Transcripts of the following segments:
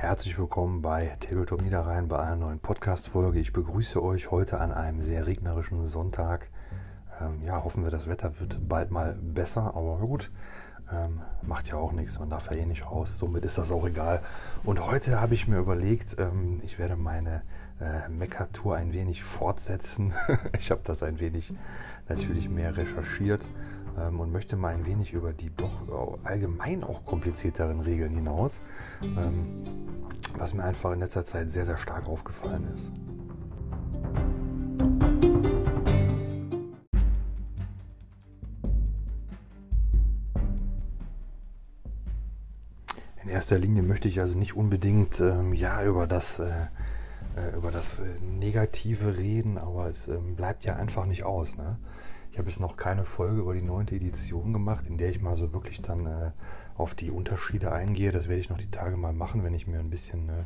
Herzlich willkommen bei Tabletop Niederrhein bei einer neuen Podcast-Folge. Ich begrüße euch heute an einem sehr regnerischen Sonntag. Ähm, ja, hoffen wir, das Wetter wird bald mal besser, aber gut, ähm, macht ja auch nichts, man darf ja eh nicht raus, somit ist das auch egal. Und heute habe ich mir überlegt, ähm, ich werde meine äh, Mecker-Tour ein wenig fortsetzen. ich habe das ein wenig natürlich mehr recherchiert ähm, und möchte mal ein wenig über die doch allgemein auch komplizierteren Regeln hinaus, ähm, was mir einfach in letzter Zeit sehr, sehr stark aufgefallen ist. In erster Linie möchte ich also nicht unbedingt ähm, ja, über das, äh, äh über das äh, Negative reden, aber es ähm, bleibt ja einfach nicht aus. Ne? Ich habe jetzt noch keine Folge über die neunte Edition gemacht, in der ich mal so wirklich dann äh, auf die Unterschiede eingehe. Das werde ich noch die Tage mal machen, wenn ich mir ein bisschen äh,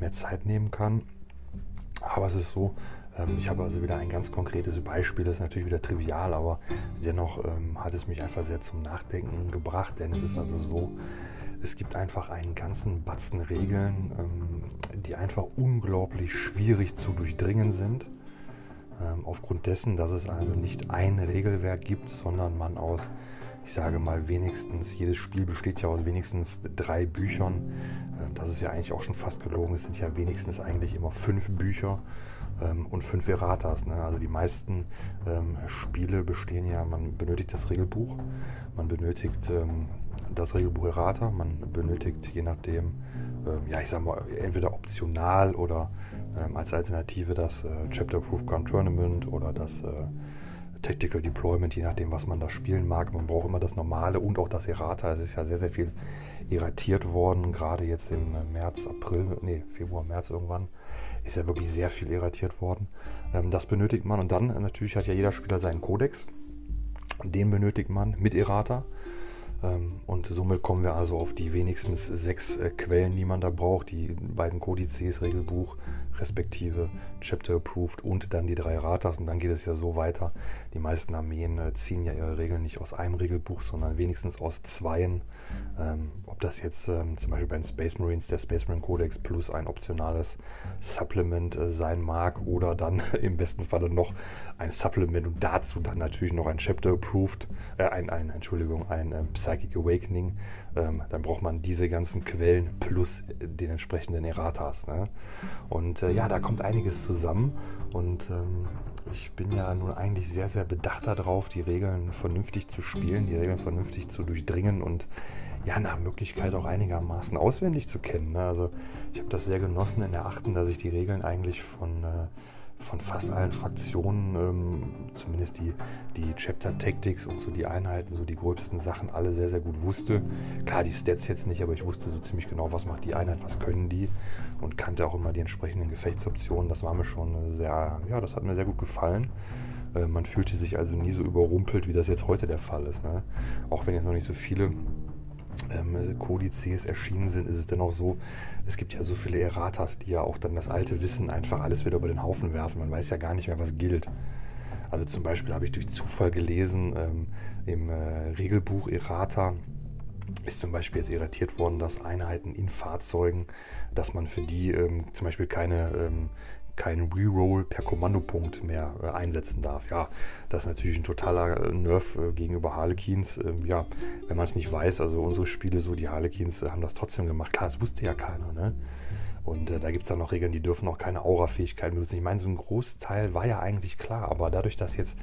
mehr Zeit nehmen kann. Aber es ist so, ähm, ich habe also wieder ein ganz konkretes Beispiel, das ist natürlich wieder trivial, aber dennoch ähm, hat es mich einfach sehr zum Nachdenken gebracht, denn es ist also so, es gibt einfach einen ganzen Batzen Regeln, ähm, die einfach unglaublich schwierig zu durchdringen sind aufgrund dessen, dass es also nicht ein Regelwerk gibt, sondern man aus, ich sage mal, wenigstens, jedes Spiel besteht ja aus wenigstens drei Büchern. Ähm, das ist ja eigentlich auch schon fast gelogen. Es sind ja wenigstens eigentlich immer fünf Bücher ähm, und fünf Erratas. Ne? Also die meisten ähm, Spiele bestehen ja, man benötigt das Regelbuch, man benötigt ähm, das Regelbuch Errata, man benötigt je nachdem, ähm, ja ich sag mal, entweder optional oder ähm, als Alternative das äh, Chapter Proof Gun Tournament oder das äh, Tactical Deployment, je nachdem, was man da spielen mag. Man braucht immer das Normale und auch das Errata. Es ist ja sehr, sehr viel erratiert worden, gerade jetzt im äh, März, April, nee, Februar, März irgendwann, ist ja wirklich sehr viel erratiert worden. Ähm, das benötigt man und dann äh, natürlich hat ja jeder Spieler seinen Kodex. Den benötigt man mit Errata. Ähm, und somit kommen wir also auf die wenigstens sechs äh, Quellen, die man da braucht. Die beiden Kodizes, Regelbuch, respektive Chapter Approved und dann die drei Ratas. Und dann geht es ja so weiter. Die meisten Armeen äh, ziehen ja ihre Regeln nicht aus einem Regelbuch, sondern wenigstens aus zweien. Ähm, ob das jetzt ähm, zum Beispiel bei den Space Marines der Space Marine Codex plus ein optionales Supplement äh, sein mag oder dann im besten Falle noch ein Supplement und dazu dann natürlich noch ein Chapter Approved, äh, ein, ein, Entschuldigung, ein äh, Psychic Awakening. Ähm, dann braucht man diese ganzen Quellen plus den entsprechenden Erratas. Ne? Und äh, ja, da kommt einiges zusammen und ähm, ich bin ja nun eigentlich sehr, sehr bedacht darauf, die Regeln vernünftig zu spielen, die Regeln vernünftig zu durchdringen und ja, nach Möglichkeit auch einigermaßen auswendig zu kennen. Ne? Also ich habe das sehr genossen in der achten, dass ich die Regeln eigentlich von, äh, von fast allen Fraktionen, ähm, zumindest die, die Chapter Tactics und so die Einheiten, so die gröbsten Sachen alle sehr, sehr gut wusste. Klar, die Stats jetzt nicht, aber ich wusste so ziemlich genau, was macht die Einheit, was können die und kannte auch immer die entsprechenden Gefechtsoptionen. Das war mir schon sehr, ja, das hat mir sehr gut gefallen. Äh, man fühlte sich also nie so überrumpelt, wie das jetzt heute der Fall ist. Ne? Auch wenn jetzt noch nicht so viele ähm, Kodizes erschienen sind, ist es dennoch so, es gibt ja so viele Erratas, die ja auch dann das alte Wissen einfach alles wieder über den Haufen werfen. Man weiß ja gar nicht mehr, was gilt. Also zum Beispiel habe ich durch Zufall gelesen, ähm, im äh, Regelbuch Errata ist zum Beispiel jetzt irritiert worden, dass Einheiten in Fahrzeugen, dass man für die ähm, zum Beispiel keine ähm, keinen Reroll per Kommandopunkt mehr äh, einsetzen darf. Ja, das ist natürlich ein totaler äh, Nerv äh, gegenüber Harlequins. Ähm, ja, wenn man es nicht weiß, also unsere Spiele so, die Harlequins äh, haben das trotzdem gemacht. Klar, das wusste ja keiner, ne? Und äh, da gibt es dann noch Regeln, die dürfen auch keine Aura-Fähigkeiten benutzen. Ich meine, so ein Großteil war ja eigentlich klar, aber dadurch, dass jetzt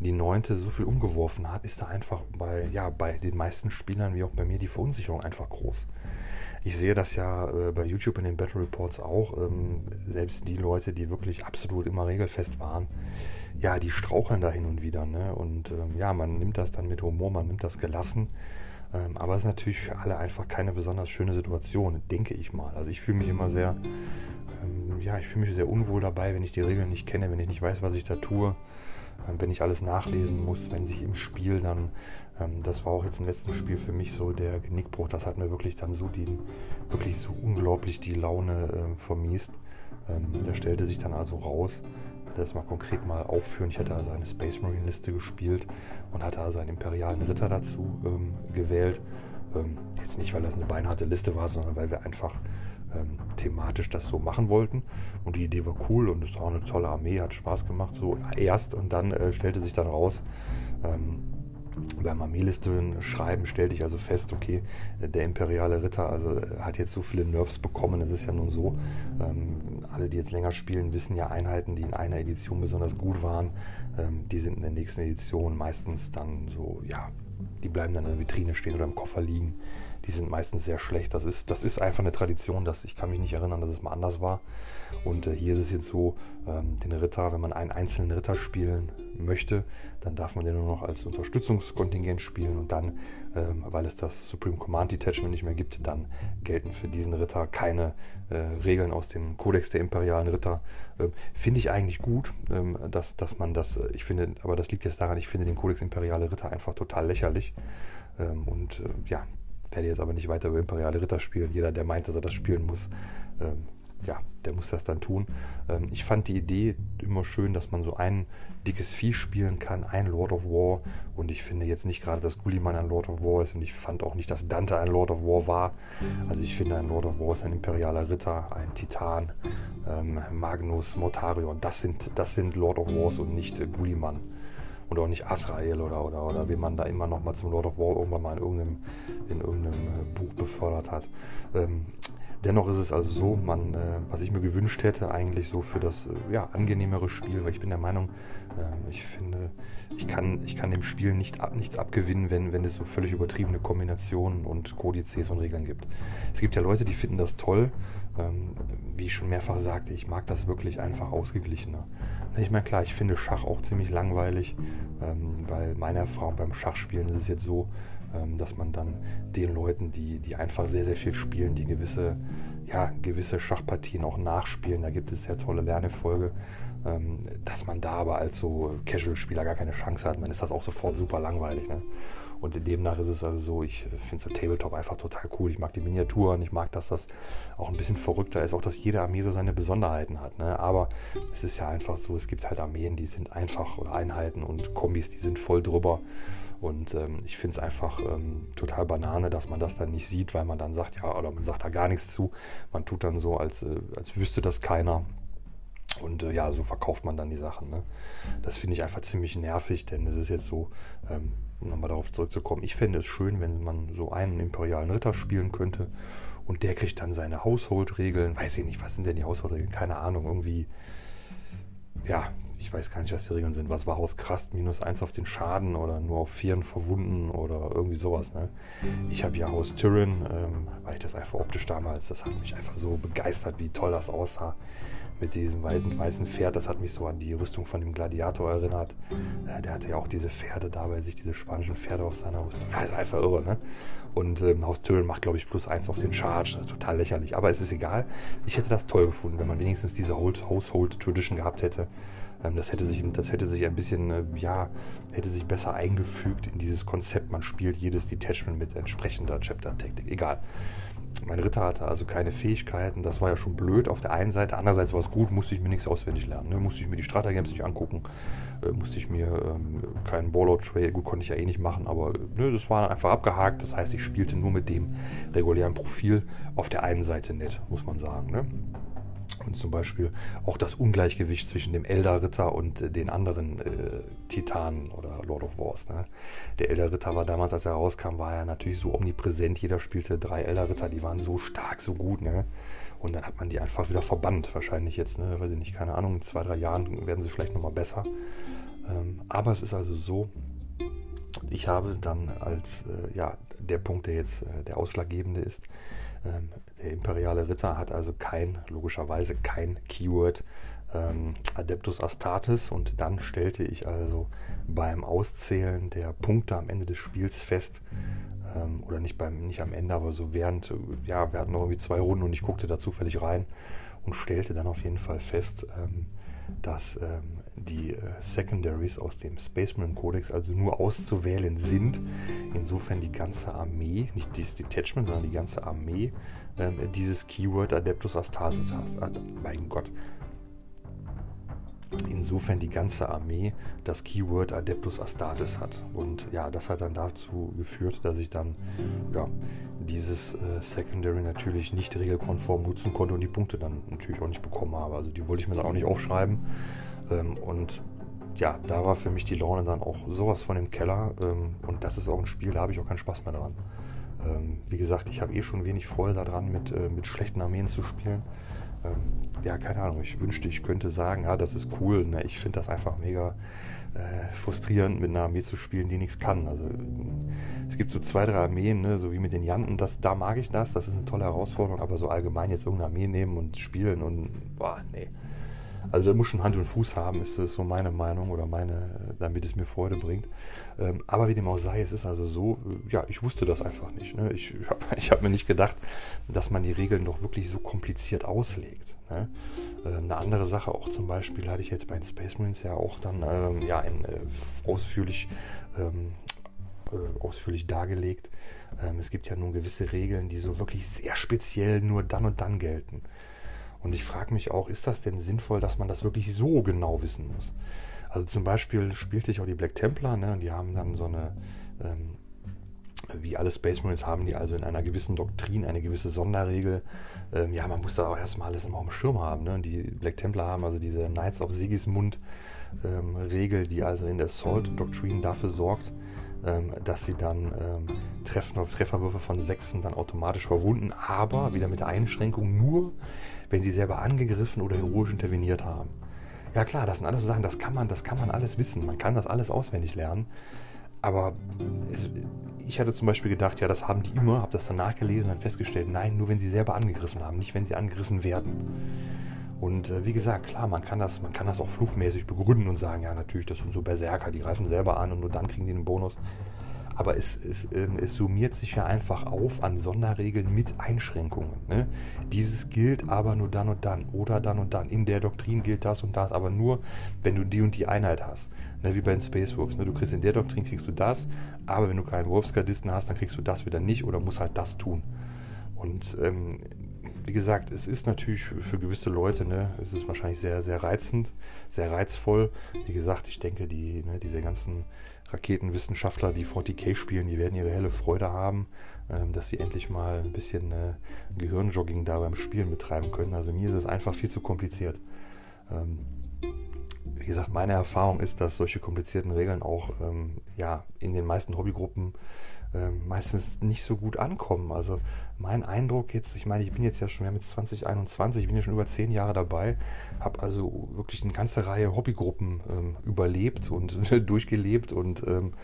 die Neunte so viel umgeworfen hat, ist da einfach bei, ja, bei den meisten Spielern wie auch bei mir die Verunsicherung einfach groß. Ich sehe das ja äh, bei YouTube in den Battle Reports auch. Ähm, selbst die Leute, die wirklich absolut immer regelfest waren, ja, die straucheln da hin und wieder. Ne? Und ähm, ja, man nimmt das dann mit Humor, man nimmt das gelassen. Ähm, aber es ist natürlich für alle einfach keine besonders schöne Situation, denke ich mal. Also ich fühle mich immer sehr, ähm, ja, ich fühle mich sehr unwohl dabei, wenn ich die Regeln nicht kenne, wenn ich nicht weiß, was ich da tue, ähm, wenn ich alles nachlesen muss, wenn sich im Spiel dann ähm, das war auch jetzt im letzten Spiel für mich so der Genickbruch. Das hat mir wirklich dann so die, wirklich so unglaublich die Laune äh, vermiest. Ähm, der stellte sich dann also raus, das mal konkret mal aufführen. Ich hatte also eine Space Marine Liste gespielt und hatte also einen imperialen Ritter dazu ähm, gewählt. Ähm, jetzt nicht, weil das eine beinharte Liste war, sondern weil wir einfach ähm, thematisch das so machen wollten. Und die Idee war cool und es war auch eine tolle Armee, hat Spaß gemacht, so erst und dann äh, stellte sich dann raus, ähm, beim Armeelisten schreiben stellte ich also fest, okay, der imperiale Ritter also hat jetzt so viele Nerfs bekommen. Es ist ja nun so, ähm, alle, die jetzt länger spielen, wissen ja Einheiten, die in einer Edition besonders gut waren, ähm, die sind in der nächsten Edition meistens dann so, ja, die bleiben dann in der Vitrine stehen oder im Koffer liegen. Die sind meistens sehr schlecht. Das ist, das ist einfach eine Tradition, dass ich kann mich nicht erinnern, dass es mal anders war. Und äh, hier ist es jetzt so, ähm, den Ritter, wenn man einen einzelnen Ritter spielen möchte, dann darf man den nur noch als Unterstützungskontingent spielen und dann, ähm, weil es das Supreme Command Detachment nicht mehr gibt, dann gelten für diesen Ritter keine äh, Regeln aus dem Kodex der imperialen Ritter. Ähm, finde ich eigentlich gut, ähm, dass, dass man das, äh, ich finde, aber das liegt jetzt daran, ich finde den Kodex imperiale Ritter einfach total lächerlich. Ähm, und äh, ja, werde jetzt aber nicht weiter über imperiale Ritter spielen. Jeder, der meint, dass er das spielen muss, ähm, ja, der muss das dann tun. Ähm, ich fand die Idee immer schön, dass man so ein dickes Vieh spielen kann, ein Lord of War. Und ich finde jetzt nicht gerade, dass Gulliman ein Lord of War ist. Und ich fand auch nicht, dass Dante ein Lord of War war. Also ich finde, ein Lord of War ist ein imperialer Ritter, ein Titan, ähm, Magnus, Mortarion. Das sind, das sind Lord of Wars und nicht äh, Gulliman. Und auch nicht Asrael oder, oder, oder wie man da immer noch mal zum Lord of War irgendwann mal in irgendeinem, in irgendeinem äh, Buch befördert hat. Ähm, Dennoch ist es also so, man, äh, was ich mir gewünscht hätte, eigentlich so für das äh, ja, angenehmere Spiel, weil ich bin der Meinung, äh, ich finde, ich kann, ich kann dem Spiel nicht, ab, nichts abgewinnen, wenn, wenn es so völlig übertriebene Kombinationen und Kodizes und Regeln gibt. Es gibt ja Leute, die finden das toll. Ähm, wie ich schon mehrfach sagte, ich mag das wirklich einfach ausgeglichener. Ich meine, klar, ich finde Schach auch ziemlich langweilig, ähm, weil meine Erfahrung beim Schachspielen ist es jetzt so, dass man dann den Leuten, die, die einfach sehr, sehr viel spielen, die gewisse, ja, gewisse Schachpartien auch nachspielen, da gibt es sehr tolle Lernerfolge, ähm, dass man da aber als so Casual-Spieler gar keine Chance hat, dann ist das auch sofort super langweilig. Ne? Und demnach ist es also so, ich finde so Tabletop einfach total cool. Ich mag die Miniaturen, ich mag, dass das auch ein bisschen verrückter ist, auch dass jede Armee so seine Besonderheiten hat. Ne? Aber es ist ja einfach so, es gibt halt Armeen, die sind einfach oder Einheiten und Kombis, die sind voll drüber. Und ähm, ich finde es einfach ähm, total Banane, dass man das dann nicht sieht, weil man dann sagt, ja, oder man sagt da gar nichts zu. Man tut dann so, als, äh, als wüsste das keiner. Und äh, ja, so verkauft man dann die Sachen. Ne? Das finde ich einfach ziemlich nervig, denn es ist jetzt so, ähm, um nochmal darauf zurückzukommen, ich fände es schön, wenn man so einen imperialen Ritter spielen könnte und der kriegt dann seine Household-Regeln. Weiß ich nicht, was sind denn die Household-Regeln? Keine Ahnung, irgendwie, ja, ich weiß gar nicht, was die Regeln sind. Was war Haus Krast? Minus eins auf den Schaden oder nur auf Vieren verwunden oder irgendwie sowas. Ne? Ich habe ja Haus Tyrion, ähm, weil ich das einfach optisch damals, das hat mich einfach so begeistert, wie toll das aussah mit diesem weißen, weißen Pferd. Das hat mich so an die Rüstung von dem Gladiator erinnert. Äh, der hatte ja auch diese Pferde da bei sich, diese spanischen Pferde auf seiner Rüstung. Ist einfach irre, ne? Und ähm, Haus Tyrion macht, glaube ich, plus eins auf den Charge. total lächerlich. Aber es ist egal. Ich hätte das toll gefunden, wenn man wenigstens diese Household Tradition gehabt hätte ähm, das hätte sich, das hätte sich ein bisschen, äh, ja, hätte sich besser eingefügt in dieses Konzept. Man spielt jedes Detachment mit entsprechender Chapter-Taktik. Egal. Mein Ritter hatte also keine Fähigkeiten. Das war ja schon blöd auf der einen Seite. Andererseits war es gut, musste ich mir nichts auswendig lernen. Ne? Musste ich mir die Stratagems nicht angucken. Äh, musste ich mir ähm, keinen Ballout-Trail, gut, konnte ich ja eh nicht machen, aber ne, das war einfach abgehakt. Das heißt, ich spielte nur mit dem regulären Profil auf der einen Seite nett, muss man sagen. Ne? Und zum Beispiel auch das Ungleichgewicht zwischen dem Elder-Ritter und äh, den anderen äh, Titanen oder Lord of Wars. Ne? Der Elder-Ritter war damals, als er rauskam, war er natürlich so omnipräsent. Jeder spielte drei Elder-Ritter, die waren so stark, so gut. Ne? Und dann hat man die einfach wieder verbannt. Wahrscheinlich jetzt, ne? weiß ich nicht, keine Ahnung, in zwei, drei Jahren werden sie vielleicht nochmal besser. Ähm, aber es ist also so, ich habe dann als, äh, ja, der Punkt, der jetzt äh, der ausschlaggebende ist, ähm, der imperiale Ritter hat also kein, logischerweise kein Keyword ähm, Adeptus Astartes. Und dann stellte ich also beim Auszählen der Punkte am Ende des Spiels fest, ähm, oder nicht beim, nicht am Ende, aber so während, ja, wir hatten noch irgendwie zwei Runden und ich guckte da zufällig rein und stellte dann auf jeden Fall fest, ähm, dass ähm, die äh, Secondaries aus dem Spaceman Codex also nur auszuwählen sind. Insofern die ganze Armee, nicht dieses Detachment, sondern die ganze Armee ähm, dieses Keyword Adeptus Astartes. Mein Gott. Insofern die ganze Armee das Keyword Adeptus Astartes hat. Und ja, das hat dann dazu geführt, dass ich dann ja, dieses äh, Secondary natürlich nicht regelkonform nutzen konnte und die Punkte dann natürlich auch nicht bekommen habe. Also die wollte ich mir dann auch nicht aufschreiben. Ähm, und ja, da war für mich die Laune dann auch sowas von im Keller. Ähm, und das ist auch ein Spiel, da habe ich auch keinen Spaß mehr dran. Ähm, wie gesagt, ich habe eh schon wenig Freude daran, mit, äh, mit schlechten Armeen zu spielen. Ähm, ja, keine Ahnung, ich wünschte, ich könnte sagen, ja, das ist cool. Ne? Ich finde das einfach mega äh, frustrierend, mit einer Armee zu spielen, die nichts kann. Also es gibt so zwei, drei Armeen, ne? so wie mit den Janten, das, da mag ich das, das ist eine tolle Herausforderung, aber so allgemein jetzt irgendeine Armee nehmen und spielen und boah, nee. Also da muss schon Hand und Fuß haben, ist so meine Meinung oder meine, damit es mir Freude bringt. Ähm, aber wie dem auch sei, es ist also so, ja, ich wusste das einfach nicht. Ne? Ich habe ich hab mir nicht gedacht, dass man die Regeln doch wirklich so kompliziert auslegt. Ne? Äh, eine andere Sache auch zum Beispiel hatte ich jetzt bei den Space Marines ja auch dann ähm, ja, in, äh, ausführlich, ähm, äh, ausführlich dargelegt. Ähm, es gibt ja nun gewisse Regeln, die so wirklich sehr speziell nur dann und dann gelten. Und ich frage mich auch, ist das denn sinnvoll, dass man das wirklich so genau wissen muss? Also zum Beispiel spielte ich auch die Black Templar, ne, und die haben dann so eine, ähm, wie alle Space Marines haben die also in einer gewissen Doktrin eine gewisse Sonderregel. Ähm, ja, man muss da auch erstmal alles immer auf dem Schirm haben. Ne? Und die Black Templar haben also diese Knights of Sigismund ähm, die also in der Assault Doktrin dafür sorgt, ähm, dass sie dann ähm, Treffen, Trefferwürfe von Sechsen dann automatisch verwunden, aber wieder mit der Einschränkung nur, wenn sie selber angegriffen oder heroisch interveniert haben. Ja klar, das sind alles so Sachen, das kann man, das kann man alles wissen. Man kann das alles auswendig lernen. Aber es, ich hatte zum Beispiel gedacht, ja, das haben die immer, habe das dann nachgelesen und festgestellt, nein, nur wenn sie selber angegriffen haben, nicht wenn sie angegriffen werden. Und äh, wie gesagt, klar, man kann, das, man kann das auch fluchmäßig begründen und sagen, ja, natürlich, das sind so Berserker, die greifen selber an und nur dann kriegen die einen Bonus. Aber es, es, ähm, es summiert sich ja einfach auf an Sonderregeln mit Einschränkungen. Ne? Dieses gilt aber nur dann und dann oder dann und dann. In der Doktrin gilt das und das, aber nur, wenn du die und die Einheit hast. Ne? Wie bei den Space Wolves. Ne? Du kriegst in der Doktrin kriegst du das, aber wenn du keinen Wolfsgardisten hast, dann kriegst du das wieder nicht oder musst halt das tun. Und ähm, wie gesagt, es ist natürlich für gewisse Leute, ne, es ist wahrscheinlich sehr, sehr reizend, sehr reizvoll. Wie gesagt, ich denke, die, ne, diese ganzen Raketenwissenschaftler, die 40k spielen, die werden ihre helle Freude haben, ähm, dass sie endlich mal ein bisschen äh, Gehirnjogging da beim Spielen betreiben können. Also mir ist es einfach viel zu kompliziert. Ähm, wie gesagt, meine Erfahrung ist, dass solche komplizierten Regeln auch ähm, ja, in den meisten Hobbygruppen ähm, meistens nicht so gut ankommen. Also mein Eindruck jetzt, ich meine, ich bin jetzt ja schon, wir haben jetzt 2021, ich bin ja schon über zehn Jahre dabei, habe also wirklich eine ganze Reihe Hobbygruppen ähm, überlebt und durchgelebt und ähm,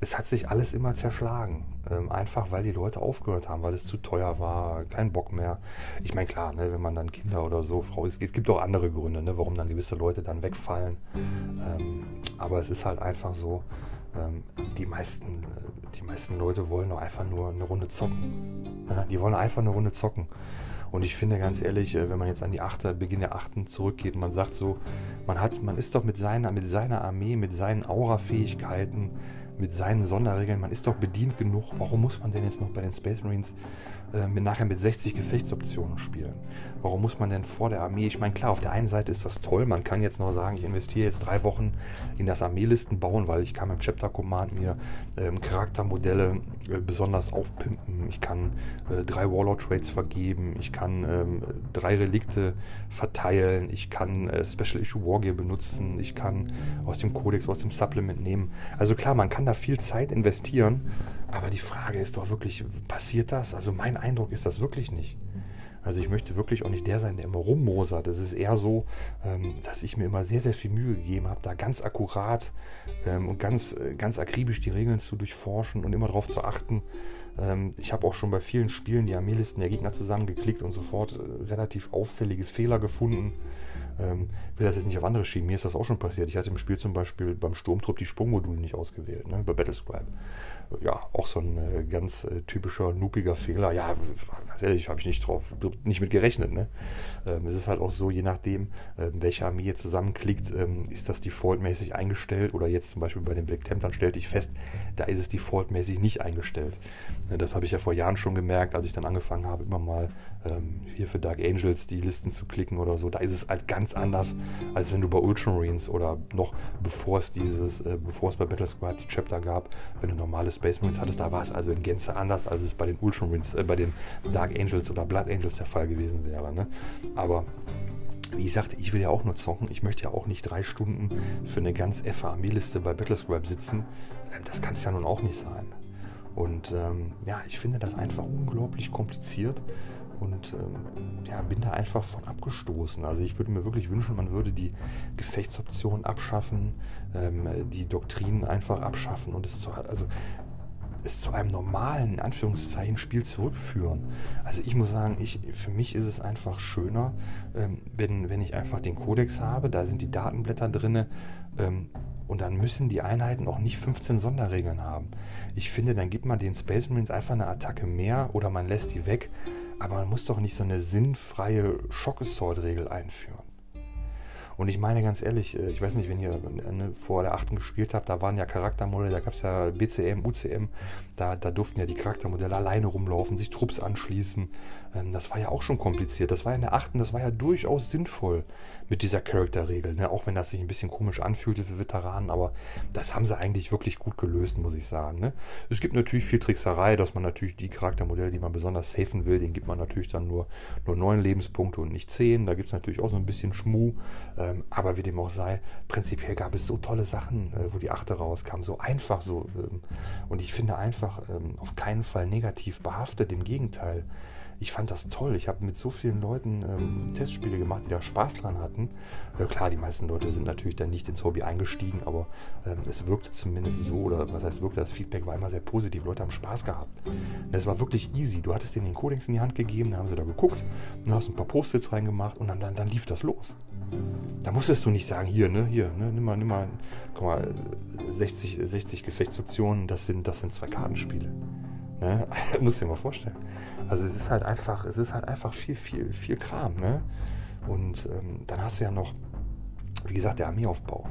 es hat sich alles immer zerschlagen. Ähm, einfach weil die Leute aufgehört haben, weil es zu teuer war, kein Bock mehr. Ich meine, klar, ne, wenn man dann Kinder oder so, Frau ist, es gibt auch andere Gründe, ne, warum dann gewisse Leute dann wegfallen. Ähm, aber es ist halt einfach so, die, meisten, die meisten Leute wollen doch einfach nur eine Runde zocken. Die wollen einfach eine Runde zocken. Und ich finde ganz ehrlich, äh, wenn man jetzt an die Achter, Beginn der Achten zurückgeht und man sagt so, man hat, man ist doch mit seiner, mit seiner Armee, mit seinen Aura-Fähigkeiten, mit seinen Sonderregeln, man ist doch bedient genug. Warum muss man denn jetzt noch bei den Space Marines äh, mit, nachher mit 60 Gefechtsoptionen spielen? Warum muss man denn vor der Armee, ich meine, klar, auf der einen Seite ist das toll, man kann jetzt noch sagen, ich investiere jetzt drei Wochen in das Armeelisten bauen, weil ich kann im Chapter Command mir ähm, Charaktermodelle äh, besonders aufpimpen, ich kann äh, drei Warlord Trades vergeben, ich kann ähm, drei Relikte verteilen, ich kann äh, Special Issue Wargear benutzen, ich kann aus dem Codex, aus dem Supplement nehmen. Also klar, man kann da viel Zeit investieren, aber die Frage ist doch wirklich, passiert das? Also mein Eindruck ist das wirklich nicht. Also ich möchte wirklich auch nicht der sein, der immer rummosert. Es ist eher so, ähm, dass ich mir immer sehr, sehr viel Mühe gegeben habe, da ganz akkurat ähm, und ganz, äh, ganz akribisch die Regeln zu durchforschen und immer darauf zu achten. Ähm, ich habe auch schon bei vielen Spielen die Armeelisten der Gegner zusammengeklickt und sofort äh, relativ auffällige Fehler gefunden. Ähm, will das jetzt nicht auf andere schieben. Mir ist das auch schon passiert. Ich hatte im Spiel zum Beispiel beim Sturmtrupp die Sprungmodule nicht ausgewählt, ne, bei Battlescribe. Ja, auch so ein äh, ganz äh, typischer, noopiger Fehler. Ja, ganz ehrlich, habe ich nicht drauf, nicht mit gerechnet. Ne? Ähm, es ist halt auch so, je nachdem, äh, welche Armee jetzt zusammenklickt, ähm, ist das defaultmäßig eingestellt. Oder jetzt zum Beispiel bei den Black Templern stellte ich fest, da ist es defaultmäßig nicht eingestellt. Äh, das habe ich ja vor Jahren schon gemerkt, als ich dann angefangen habe, immer mal ähm, hier für Dark Angels die Listen zu klicken oder so. Da ist es halt ganz anders, als wenn du bei Ultramarines oder noch bevor es dieses, äh, bevor es bei Battle Squad die Chapter gab, wenn du normale Space Marines hattest, da war es also in Gänze anders, als es bei den Ultramarines, äh, bei den Dark Angels oder Blood Angels der Fall gewesen wäre. Ne? Aber wie gesagt, ich will ja auch nur zocken. Ich möchte ja auch nicht drei Stunden für eine ganz FAME-Liste bei Battlescribe sitzen. Ähm, das kann es ja nun auch nicht sein. Und ähm, ja, ich finde das einfach unglaublich kompliziert und ähm, ja, bin da einfach von abgestoßen. Also ich würde mir wirklich wünschen, man würde die Gefechtsoptionen abschaffen, ähm, die Doktrinen einfach abschaffen und es zu, also es zu einem normalen, in Anführungszeichen, Spiel zurückführen. Also ich muss sagen, ich, für mich ist es einfach schöner, ähm, wenn, wenn ich einfach den Kodex habe, da sind die Datenblätter drin ähm, und dann müssen die Einheiten auch nicht 15 Sonderregeln haben. Ich finde, dann gibt man den Space Marines einfach eine Attacke mehr oder man lässt die weg, aber man muss doch nicht so eine sinnfreie Shock Assault Regel einführen. Und ich meine ganz ehrlich, äh, ich weiß nicht, wenn ihr äh, vor der 8. gespielt habt, da waren ja Charaktermodelle, da gab es ja BCM, UCM, da, da durften ja die Charaktermodelle alleine rumlaufen, sich Trupps anschließen. Ähm, das war ja auch schon kompliziert. Das war in der 8. das war ja durchaus sinnvoll mit dieser Charakterregel. Ne? Auch wenn das sich ein bisschen komisch anfühlte für Veteranen, aber das haben sie eigentlich wirklich gut gelöst, muss ich sagen. Ne? Es gibt natürlich viel Trickserei, dass man natürlich die Charaktermodelle, die man besonders safen will, den gibt man natürlich dann nur, nur 9 Lebenspunkte und nicht 10. Da gibt es natürlich auch so ein bisschen Schmuh. Ähm, aber wie dem auch sei, prinzipiell gab es so tolle Sachen, äh, wo die 8. rauskam. So einfach so. Ähm, und ich finde einfach ähm, auf keinen Fall negativ behaftet. Im Gegenteil ich fand das toll. Ich habe mit so vielen Leuten ähm, Testspiele gemacht, die da Spaß dran hatten. Ja, klar, die meisten Leute sind natürlich dann nicht ins Hobby eingestiegen, aber ähm, es wirkte zumindest so, oder was heißt wirkte, das Feedback war immer sehr positiv. Leute haben Spaß gehabt. Und es war wirklich easy. Du hattest denen den Codex in die Hand gegeben, dann haben sie da geguckt, du hast ein paar Post-its reingemacht und dann, dann, dann lief das los. Da musstest du nicht sagen, hier, ne, hier, ne, nimm mal, nimm mal, guck mal, 60, 60 Gefechtsoptionen, das sind, das sind zwei Kartenspiele. Ne? Muss dir mal vorstellen. Also es ist halt einfach, es ist halt einfach viel, viel, viel Kram. Ne? Und ähm, dann hast du ja noch, wie gesagt, der Armeeaufbau,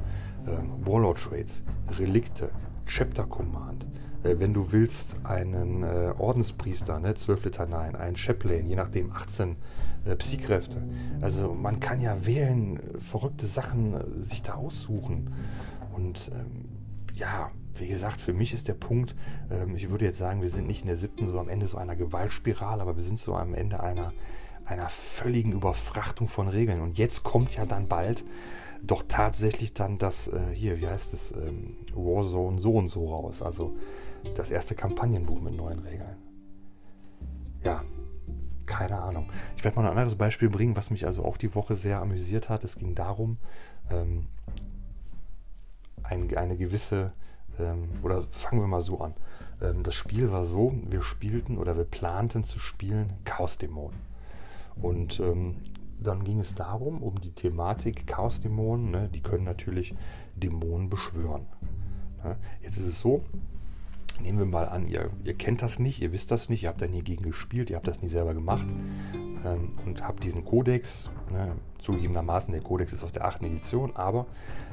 ähm, Warlord Trades, Relikte, Chapter Command. Äh, wenn du willst, einen äh, Ordenspriester, ne, 12 Litaneien, einen Chaplain, je nachdem 18 äh, Psykräfte. Also man kann ja wählen, verrückte Sachen äh, sich da aussuchen. Und ähm, ja, wie gesagt, für mich ist der Punkt, ähm, ich würde jetzt sagen, wir sind nicht in der siebten so am Ende so einer Gewaltspirale, aber wir sind so am Ende einer, einer völligen Überfrachtung von Regeln. Und jetzt kommt ja dann bald doch tatsächlich dann das, äh, hier, wie heißt es, ähm, Warzone so und so raus. Also das erste Kampagnenbuch mit neuen Regeln. Ja, keine Ahnung. Ich werde mal ein anderes Beispiel bringen, was mich also auch die Woche sehr amüsiert hat. Es ging darum, ähm, ein, eine gewisse ähm, oder fangen wir mal so an. Ähm, das Spiel war so, wir spielten oder wir planten zu spielen Chaos-Dämonen. Und ähm, dann ging es darum, um die Thematik Chaos-Dämonen, ne, die können natürlich Dämonen beschwören. Ne? Jetzt ist es so, nehmen wir mal an, ihr, ihr kennt das nicht, ihr wisst das nicht, ihr habt da nie gegen gespielt, ihr habt das nie selber gemacht ähm, und habt diesen Kodex. Ne, zugegebenermaßen, der Kodex ist aus der 8. Edition, aber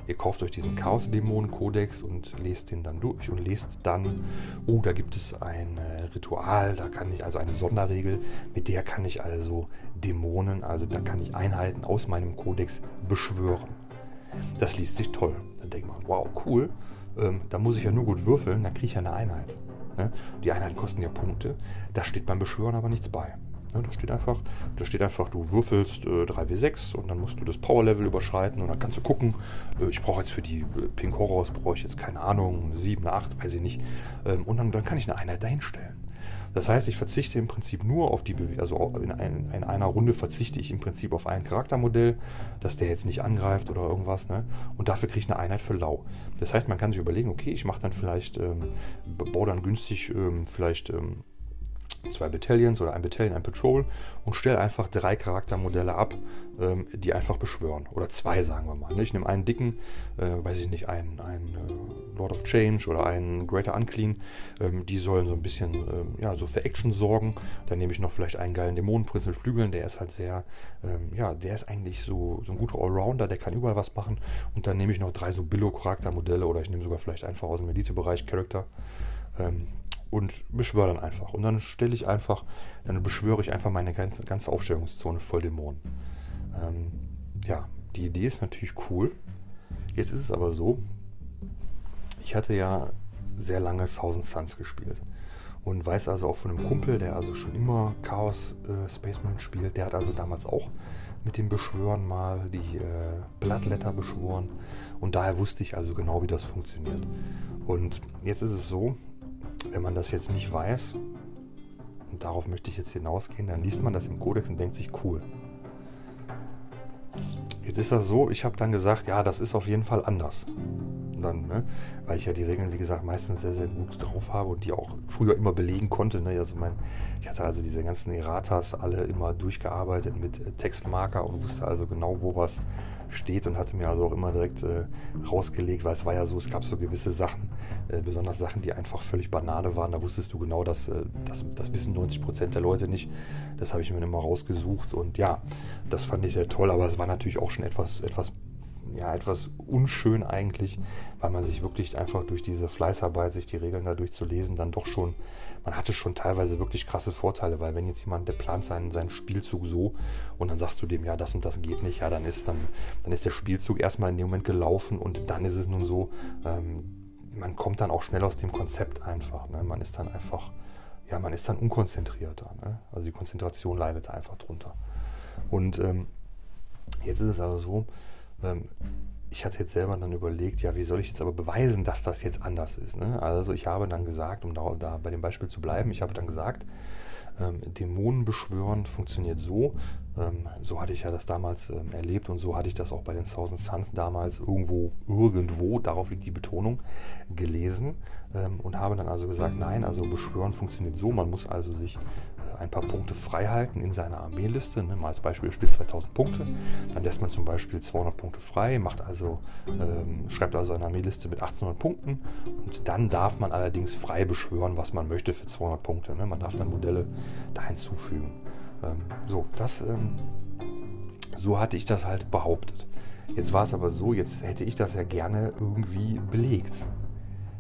ihr kauft euch diesen Chaos-Dämonen-Kodex und lest den dann durch und lest dann, oh, da gibt es ein äh, Ritual, da kann ich also eine Sonderregel, mit der kann ich also Dämonen, also da kann ich Einheiten aus meinem Kodex beschwören. Das liest sich toll. Dann denkt man, wow, cool ähm, da muss ich ja nur gut würfeln, dann kriege ich ja eine Einheit. Ne? Die Einheiten kosten ja Punkte. Da steht beim Beschwören aber nichts bei. Ne? Da steht einfach, da steht einfach, du würfelst äh, 3w6 und dann musst du das Power-Level überschreiten und dann kannst du gucken, äh, ich brauche jetzt für die äh, Pink Horrors, brauche ich jetzt keine Ahnung, 7, 8, weiß ich nicht. Ähm, und dann, dann kann ich eine Einheit dahinstellen. Das heißt, ich verzichte im Prinzip nur auf die Bewegung, also in, ein, in, einer Runde verzichte ich im Prinzip auf ein Charaktermodell, dass der jetzt nicht angreift oder irgendwas, ne? Und dafür kriege ich eine Einheit für lau. Das heißt, man kann sich überlegen, okay, ich mache dann vielleicht, ähm, baue dann günstig ähm, vielleicht ähm, zwei Battalions oder ein Battalion, ein Patrol und stelle einfach drei Charaktermodelle ab, ähm, die einfach beschwören. Oder zwei, sagen wir mal. Ich nehme einen dicken, äh, weiß ich nicht, einen, einen äh, Lord of Change oder einen Greater Unclean. Ähm, die sollen so ein bisschen ähm, ja, so für Action sorgen. Dann nehme ich noch vielleicht einen geilen Dämonenprinz mit Flügeln. Der ist halt sehr, ähm, ja, der ist eigentlich so, so ein guter Allrounder, der kann überall was machen. Und dann nehme ich noch drei so Billo-Charaktermodelle oder ich nehme sogar vielleicht einfach aus dem Elite-Bereich Charakter. Ähm, und beschwöre dann einfach. Und dann stelle ich einfach, dann beschwöre ich einfach meine ganze, ganze Aufstellungszone voll Dämonen. Ähm, ja, die Idee ist natürlich cool. Jetzt ist es aber so, ich hatte ja sehr lange Thousand Suns gespielt und weiß also auch von einem Kumpel, der also schon immer Chaos äh, Space Marine spielt, der hat also damals auch mit dem Beschwören mal die äh, Bloodletter beschworen und daher wusste ich also genau, wie das funktioniert. Und jetzt ist es so, wenn man das jetzt nicht weiß, und darauf möchte ich jetzt hinausgehen, dann liest man das im Kodex und denkt sich, cool. Jetzt ist das so, ich habe dann gesagt, ja, das ist auf jeden Fall anders dann, ne? weil ich ja die Regeln, wie gesagt, meistens sehr, sehr gut drauf habe und die auch früher immer belegen konnte. Ne? Also mein, ich hatte also diese ganzen Erratas alle immer durchgearbeitet mit Textmarker und wusste also genau, wo was steht und hatte mir also auch immer direkt äh, rausgelegt, weil es war ja so, es gab so gewisse Sachen, äh, besonders Sachen, die einfach völlig Banane waren. Da wusstest du genau, dass äh, das, das wissen 90% der Leute nicht. Das habe ich mir immer rausgesucht und ja, das fand ich sehr toll, aber es war natürlich auch schon etwas, etwas ja, etwas unschön eigentlich, weil man sich wirklich einfach durch diese Fleißarbeit, sich die Regeln dadurch zu lesen, dann doch schon, man hatte schon teilweise wirklich krasse Vorteile, weil wenn jetzt jemand, der plant seinen, seinen Spielzug so und dann sagst du dem, ja, das und das geht nicht, ja, dann ist, dann, dann ist der Spielzug erstmal in dem Moment gelaufen und dann ist es nun so, ähm, man kommt dann auch schnell aus dem Konzept einfach. Ne? Man ist dann einfach, ja, man ist dann unkonzentrierter. Ne? Also die Konzentration leidet einfach drunter. Und ähm, jetzt ist es also so, ähm, ich hatte jetzt selber dann überlegt, ja, wie soll ich jetzt aber beweisen, dass das jetzt anders ist. Ne? Also ich habe dann gesagt, um da, da, bei dem Beispiel zu bleiben, ich habe dann gesagt, ähm, Dämonen beschwören funktioniert so. Ähm, so hatte ich ja das damals ähm, erlebt und so hatte ich das auch bei den Thousand Suns damals irgendwo, irgendwo, darauf liegt die Betonung, gelesen ähm, und habe dann also gesagt, nein, also beschwören funktioniert so. Man muss also sich ein paar Punkte freihalten in seiner Armeeliste. Ne? Mal als Beispiel, spielt 2000 Punkte, dann lässt man zum Beispiel 200 Punkte frei, macht also, ähm, schreibt also eine Armeeliste mit 1800 Punkten und dann darf man allerdings frei beschwören, was man möchte für 200 Punkte. Ne? Man darf dann Modelle da hinzufügen. Ähm, so, das, ähm, so hatte ich das halt behauptet. Jetzt war es aber so, jetzt hätte ich das ja gerne irgendwie belegt.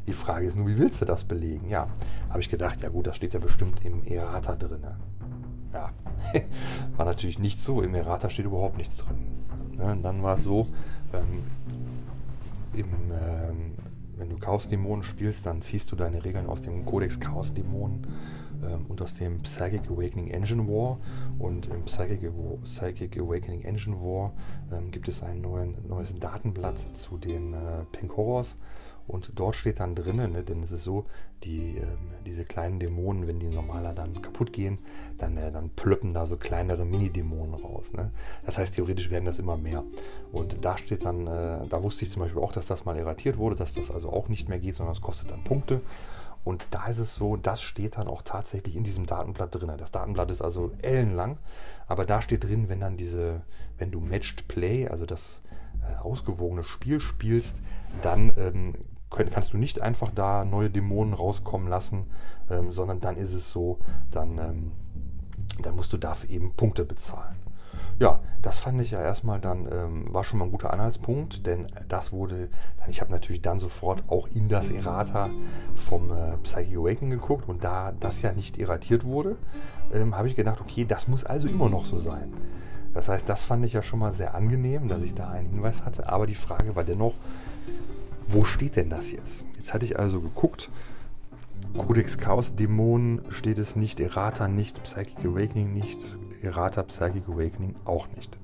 Die Frage ist nur, wie willst du das belegen? Ja, habe ich gedacht, ja gut, das steht ja bestimmt im Errata drin. Ja, war natürlich nicht so. Im Errata steht überhaupt nichts drin. Ne? Dann war es so, ähm, im, ähm, wenn du Chaos-Dämonen spielst, dann ziehst du deine Regeln aus dem Codex Chaos-Dämonen ähm, und aus dem Psychic Awakening Engine War. Und im Psychic, Psychic Awakening Engine War ähm, gibt es ein neuen, neues Datenblatt zu den äh, Pink Horrors. Und dort steht dann drinnen, ne, denn es ist so, die, äh, diese kleinen Dämonen, wenn die normaler dann kaputt gehen, dann, äh, dann plöppen da so kleinere Mini-Dämonen raus. Ne? Das heißt, theoretisch werden das immer mehr. Und da steht dann, äh, da wusste ich zum Beispiel auch, dass das mal erratiert wurde, dass das also auch nicht mehr geht, sondern es kostet dann Punkte. Und da ist es so, das steht dann auch tatsächlich in diesem Datenblatt drin. Das Datenblatt ist also ellenlang, aber da steht drin, wenn dann diese, wenn du Matched Play, also das äh, ausgewogene Spiel spielst, dann ähm, kannst du nicht einfach da neue Dämonen rauskommen lassen, ähm, sondern dann ist es so, dann, ähm, dann musst du dafür eben Punkte bezahlen. Ja, das fand ich ja erstmal dann, ähm, war schon mal ein guter Anhaltspunkt, denn das wurde, ich habe natürlich dann sofort auch in das Errata vom äh, Psychic Awakening geguckt und da das ja nicht erratiert wurde, ähm, habe ich gedacht, okay, das muss also immer noch so sein. Das heißt, das fand ich ja schon mal sehr angenehm, dass ich da einen Hinweis hatte, aber die Frage war dennoch, wo steht denn das jetzt? Jetzt hatte ich also geguckt, Codex Chaos Dämonen steht es nicht, Errata nicht, Psychic Awakening nicht, Errata Psychic Awakening auch nicht.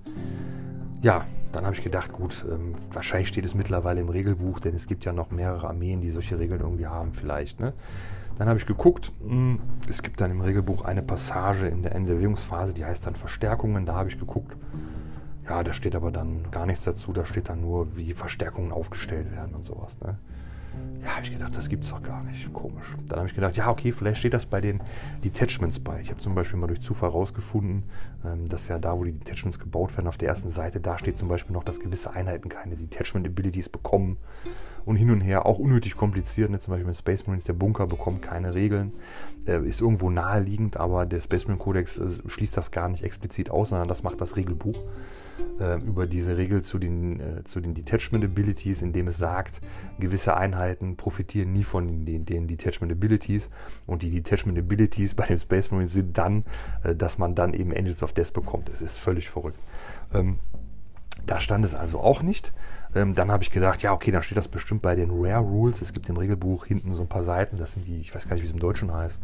Ja, dann habe ich gedacht, gut, ähm, wahrscheinlich steht es mittlerweile im Regelbuch, denn es gibt ja noch mehrere Armeen, die solche Regeln irgendwie haben, vielleicht. Ne? Dann habe ich geguckt, mh, hm, es gibt dann im Regelbuch eine Passage in der Endbewegungsphase, die heißt dann Verstärkungen. Da habe ich geguckt, ja, da steht aber dann gar nichts dazu, da steht dann nur, wie Verstärkungen aufgestellt werden und sowas. Ne? Ja, habe ich gedacht, das gibt's doch gar nicht. Komisch. Dann habe ich gedacht, ja, okay, vielleicht steht das bei den Detachments bei. Ich habe zum Beispiel mal durch Zufall rausgefunden, ähm, dass ja da, wo die Detachments gebaut werden, auf der ersten Seite, da steht zum Beispiel noch, dass gewisse Einheiten keine Detachment Abilities bekommen. Und hin und her auch unnötig kompliziert. Ne? Zum Beispiel mit Space Marines, der Bunker bekommt keine Regeln. Äh, ist irgendwo naheliegend, aber der Space Marine Codex äh, schließt das gar nicht explizit aus, sondern das macht das Regelbuch äh, über diese Regel zu den, äh, zu den Detachment Abilities, indem es sagt, gewisse Einheiten profitieren nie von den, den Detachment Abilities und die Detachment Abilities bei den Space Marines sind dann, äh, dass man dann eben Angels of Death bekommt. Es ist völlig verrückt. Ähm, Da stand es also auch nicht. Ähm, dann habe ich gedacht, ja, okay, dann steht das bestimmt bei den Rare Rules. Es gibt im Regelbuch hinten so ein paar Seiten, das sind die, ich weiß gar nicht, wie es im Deutschen heißt.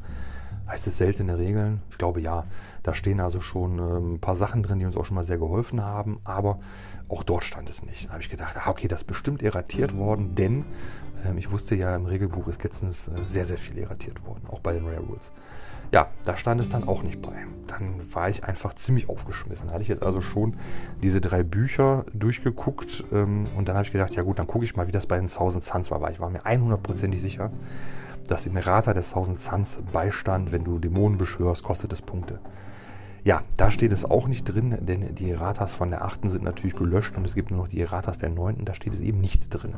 Heißt es seltene Regeln? Ich glaube ja. Da stehen also schon ähm, ein paar Sachen drin, die uns auch schon mal sehr geholfen haben, aber auch dort stand es nicht. Da habe ich gedacht, ah, okay, das ist bestimmt erratiert worden, denn ich wusste ja, im Regelbuch ist letztens äh, sehr, sehr viel erratiert worden, auch bei den Rare Rules. Ja, da stand es dann auch nicht bei. Dann war ich einfach ziemlich aufgeschmissen. Da hatte ich jetzt also schon diese drei Bücher durchgeguckt ähm, und dann habe ich gedacht, ja gut, dann gucke ich mal, wie das bei den Thousand Suns war, weil ich war mir 100%ig sicher, dass im Errata des Thousand Suns beistand, wenn du Dämonen beschwörst, kostet es Punkte. Ja, da steht es auch nicht drin, denn die Erratas von der 8. sind natürlich gelöscht und es gibt nur noch die Erratas der 9. Da steht es eben nicht drin.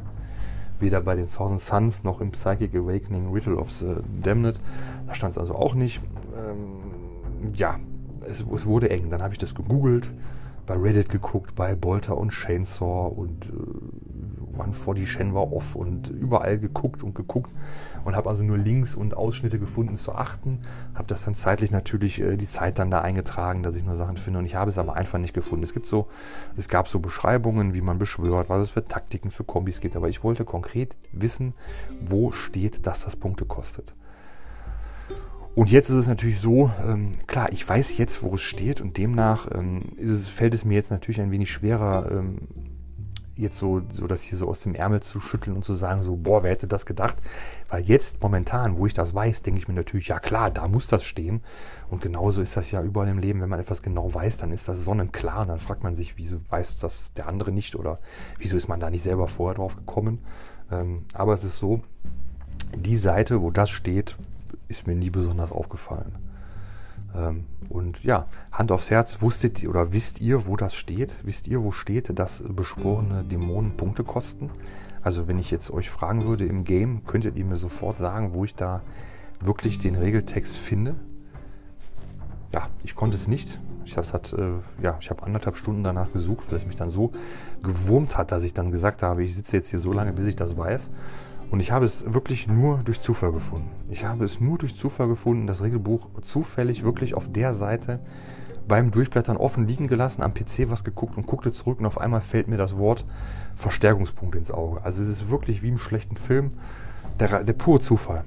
Weder bei den Thousand Suns noch im Psychic Awakening Ritual of the Damned. Da stand es also auch nicht. Ähm, ja, es, es, wurde eng. Dann habe ich das gegoogelt, bei Reddit geguckt, bei Bolter und Chainsaw und One for die Shen war off und überall geguckt und geguckt und habe also nur Links und Ausschnitte gefunden zu achten. Habe das dann zeitlich natürlich äh, die Zeit dann da eingetragen, dass ich nur Sachen finde und ich habe es aber einfach nicht gefunden. Es gibt so, es gab so Beschreibungen, wie man beschwört, was es für Taktiken für Kombis gibt, aber ich wollte konkret wissen, wo steht, dass das Punkte kostet. Und jetzt ist es natürlich so, ähm, klar, ich weiß jetzt, wo es steht und demnach ähm, es, fällt es mir jetzt natürlich ein wenig schwerer, ähm, jetzt so, so das hier so aus dem Ärmel zu schütteln und zu sagen, so, boah, wer hätte das gedacht? Weil jetzt momentan, wo ich das weiß, denke ich mir natürlich, ja klar, da muss das stehen. Und genauso ist das ja überall im Leben. Wenn man etwas genau weiß, dann ist das sonnenklar. Und dann fragt man sich, wieso weiß das der andere nicht oder wieso ist man da nicht selber vorher drauf gekommen? Ähm, aber es ist so, die Seite, wo das steht, ist mir nie besonders aufgefallen. Ähm, und ja, Hand aufs Herz, wusstet ihr oder wisst ihr, wo das steht? Wisst ihr, wo steht, dass beschworene Dämonen Punkte kosten? Also wenn ich jetzt euch fragen würde im Game, könntet ihr mir sofort sagen, wo ich da wirklich den Regeltext finde? Ja, ich konnte es nicht. Ich, äh, ja, ich habe anderthalb Stunden danach gesucht, weil es mich dann so gewurmt hat, dass ich dann gesagt habe, ich sitze jetzt hier so lange, bis ich das weiß. Und ich habe es wirklich nur durch Zufall gefunden. Ich habe es nur durch Zufall gefunden, das Regelbuch zufällig wirklich auf der Seite beim Durchblättern offen liegen gelassen, am PC was geguckt und guckte zurück und auf einmal fällt mir das Wort Verstärkungspunkt ins Auge. Also es ist wirklich wie im schlechten Film der, der pure Zufall.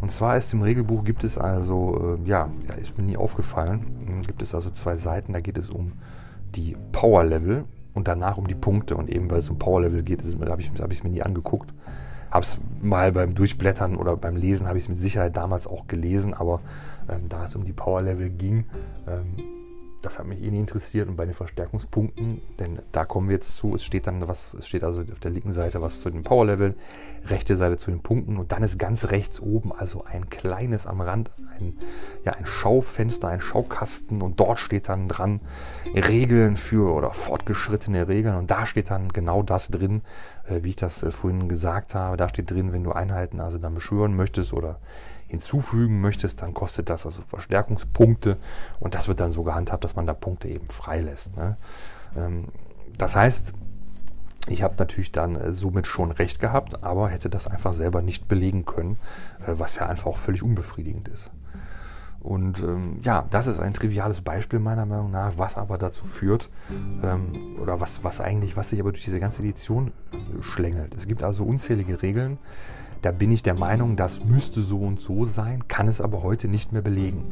Und zwar ist im Regelbuch gibt es also, äh, ja, ist mir nie aufgefallen, hm, gibt es also zwei Seiten, da geht es um die Power Level und danach um die Punkte. Und eben weil es um Power Level geht, habe ich es hab mir nie angeguckt habe es mal beim Durchblättern oder beim Lesen habe ich es mit Sicherheit damals auch gelesen, aber ähm, da es um die Power Level ging, ähm, das hat mich eh nie interessiert und bei den Verstärkungspunkten, denn da kommen wir jetzt zu, es steht dann was, es steht also auf der linken Seite was zu den Power Level, rechte Seite zu den Punkten und dann ist ganz rechts oben also ein kleines am Rand, ein, ja, ein Schaufenster, ein Schaukasten und dort steht dann dran Regeln für oder fortgeschrittene Regeln und da steht dann genau das drin, äh, wie ich das äh, vorhin gesagt habe, da steht drin, wenn du Einheiten also dann beschwören möchtest oder hinzufügen möchtest, dann kostet das also Verstärkungspunkte und das wird dann so gehandhabt, dass man da Punkte eben freilässt. Ne? Ähm, das heißt, ich habe natürlich dann äh, somit schon recht gehabt, aber hätte das einfach selber nicht belegen können, äh, was ja einfach auch völlig unbefriedigend ist. Und ähm, ja, das ist ein triviales Beispiel meiner Meinung nach, was aber dazu führt, ähm, oder was, was eigentlich, was sich aber durch diese ganze Edition äh, schlängelt. Es gibt also unzählige Regeln, da bin ich der Meinung, das müsste so und so sein, kann es aber heute nicht mehr belegen.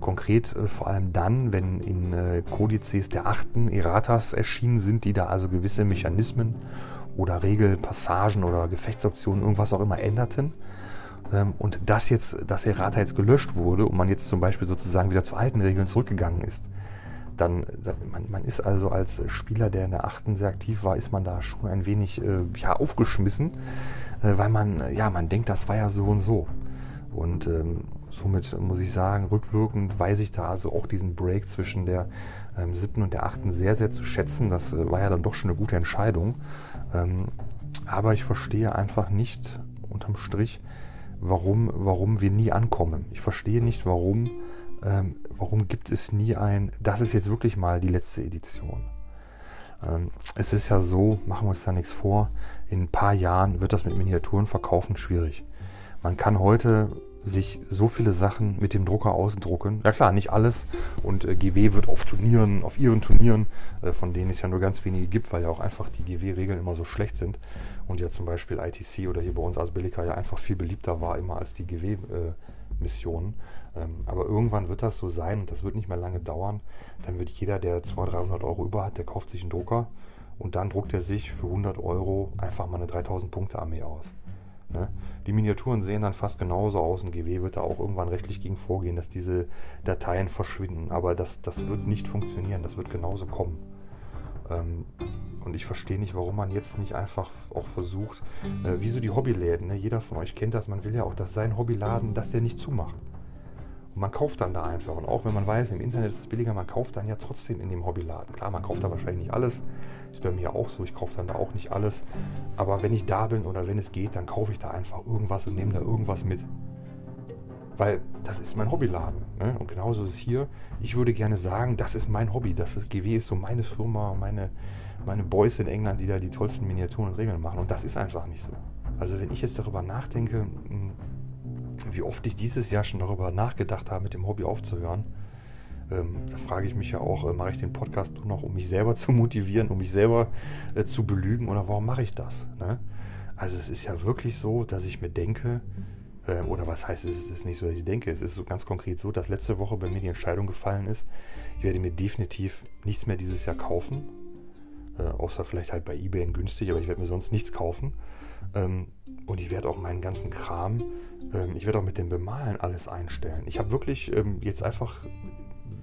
Konkret äh, vor allem dann, wenn in äh, Kodizes der achten Erratas erschienen sind, die da also gewisse Mechanismen oder Regelpassagen oder Gefechtsoptionen, irgendwas auch immer änderten. Ähm, und das jetzt, das Errata jetzt gelöscht wurde und man jetzt zum Beispiel sozusagen wieder zu alten Regeln zurückgegangen ist, dann, man, man, ist also als Spieler, der in der achten sehr aktiv war, ist man da schon ein wenig äh, ja, aufgeschmissen, weil man, äh, ja, man denkt, das war ja so und so. Und ähm, somit muss ich sagen, rückwirkend weiß ich da also auch diesen Break zwischen der ähm, siebten und der achten sehr, sehr zu schätzen. Das äh, war ja dann doch schon eine gute Entscheidung. Ähm, aber ich verstehe einfach nicht unterm Strich, warum, warum wir nie ankommen. Ich verstehe nicht, warum, ähm, warum gibt es nie ein, das ist jetzt wirklich mal die letzte Edition. Ähm, es ist ja so, machen wir uns da nichts vor, in ein paar Jahren wird das mit Miniaturen verkaufen schwierig. Man kann heute sich so viele Sachen mit dem Drucker ausdrucken. Ja klar, nicht alles. Und äh, GW wird auf Turnieren, auf ihren Turnieren, äh, von denen es ja nur ganz wenige gibt, weil ja auch einfach die GW-Regeln immer so schlecht sind. Und ja zum Beispiel ITC oder hier bei uns Asbellica ja einfach viel beliebter war immer als die GW-Missionen. Äh, ähm, aber irgendwann wird das so sein und das wird nicht mehr lange dauern. Dann wird jeder, der 200, 300 Euro über hat, der kauft sich einen Drucker und dann druckt er sich für 100 Euro einfach mal eine 3000 Punkte Armee aus. Ne? Die Miniaturen sehen dann fast genauso aus. Ein GW wird da auch irgendwann rechtlich gegen vorgehen, dass diese Dateien verschwinden. Aber das, das wird nicht funktionieren. Das wird genauso kommen. Ähm, und ich verstehe nicht, warum man jetzt nicht einfach auch versucht, äh, wie so die Hobbyläden. Ne? Jeder von euch kennt das. Man will ja auch, dass sein Hobbyladen, dass der nicht zumacht. Man kauft dann da einfach. Und auch wenn man weiß, im Internet ist es billiger, man kauft dann ja trotzdem in dem Hobbyladen. Klar, man kauft da wahrscheinlich nicht alles. Ist bei mir auch so. Ich kaufe dann da auch nicht alles. Aber wenn ich da bin oder wenn es geht, dann kaufe ich da einfach irgendwas und nehme da irgendwas mit. Weil das ist mein Hobbyladen. Ne? Und genauso ist es hier. Ich würde gerne sagen, das ist mein Hobby. Das ist, GW ist so meine Firma, meine, meine Boys in England, die da die tollsten Miniaturen und Regeln machen. Und das ist einfach nicht so. Also wenn ich jetzt darüber nachdenke, wie oft ich dieses Jahr schon darüber nachgedacht habe, mit dem Hobby aufzuhören. Ähm, da frage ich mich ja auch, äh, mache ich den Podcast nur noch, um mich selber zu motivieren, um mich selber äh, zu belügen oder warum mache ich das? Ne? Also es ist ja wirklich so, dass ich mir denke, äh, oder was heißt es, es ist nicht so, dass ich denke, es ist so ganz konkret so, dass letzte Woche bei mir die Entscheidung gefallen ist, ich werde mir definitiv nichts mehr dieses Jahr kaufen, äh, außer vielleicht halt bei eBay günstig, aber ich werde mir sonst nichts kaufen. Ähm, und ich werde auch meinen ganzen Kram, ähm, ich werde auch mit dem Bemalen alles einstellen. Ich habe wirklich ähm, jetzt einfach,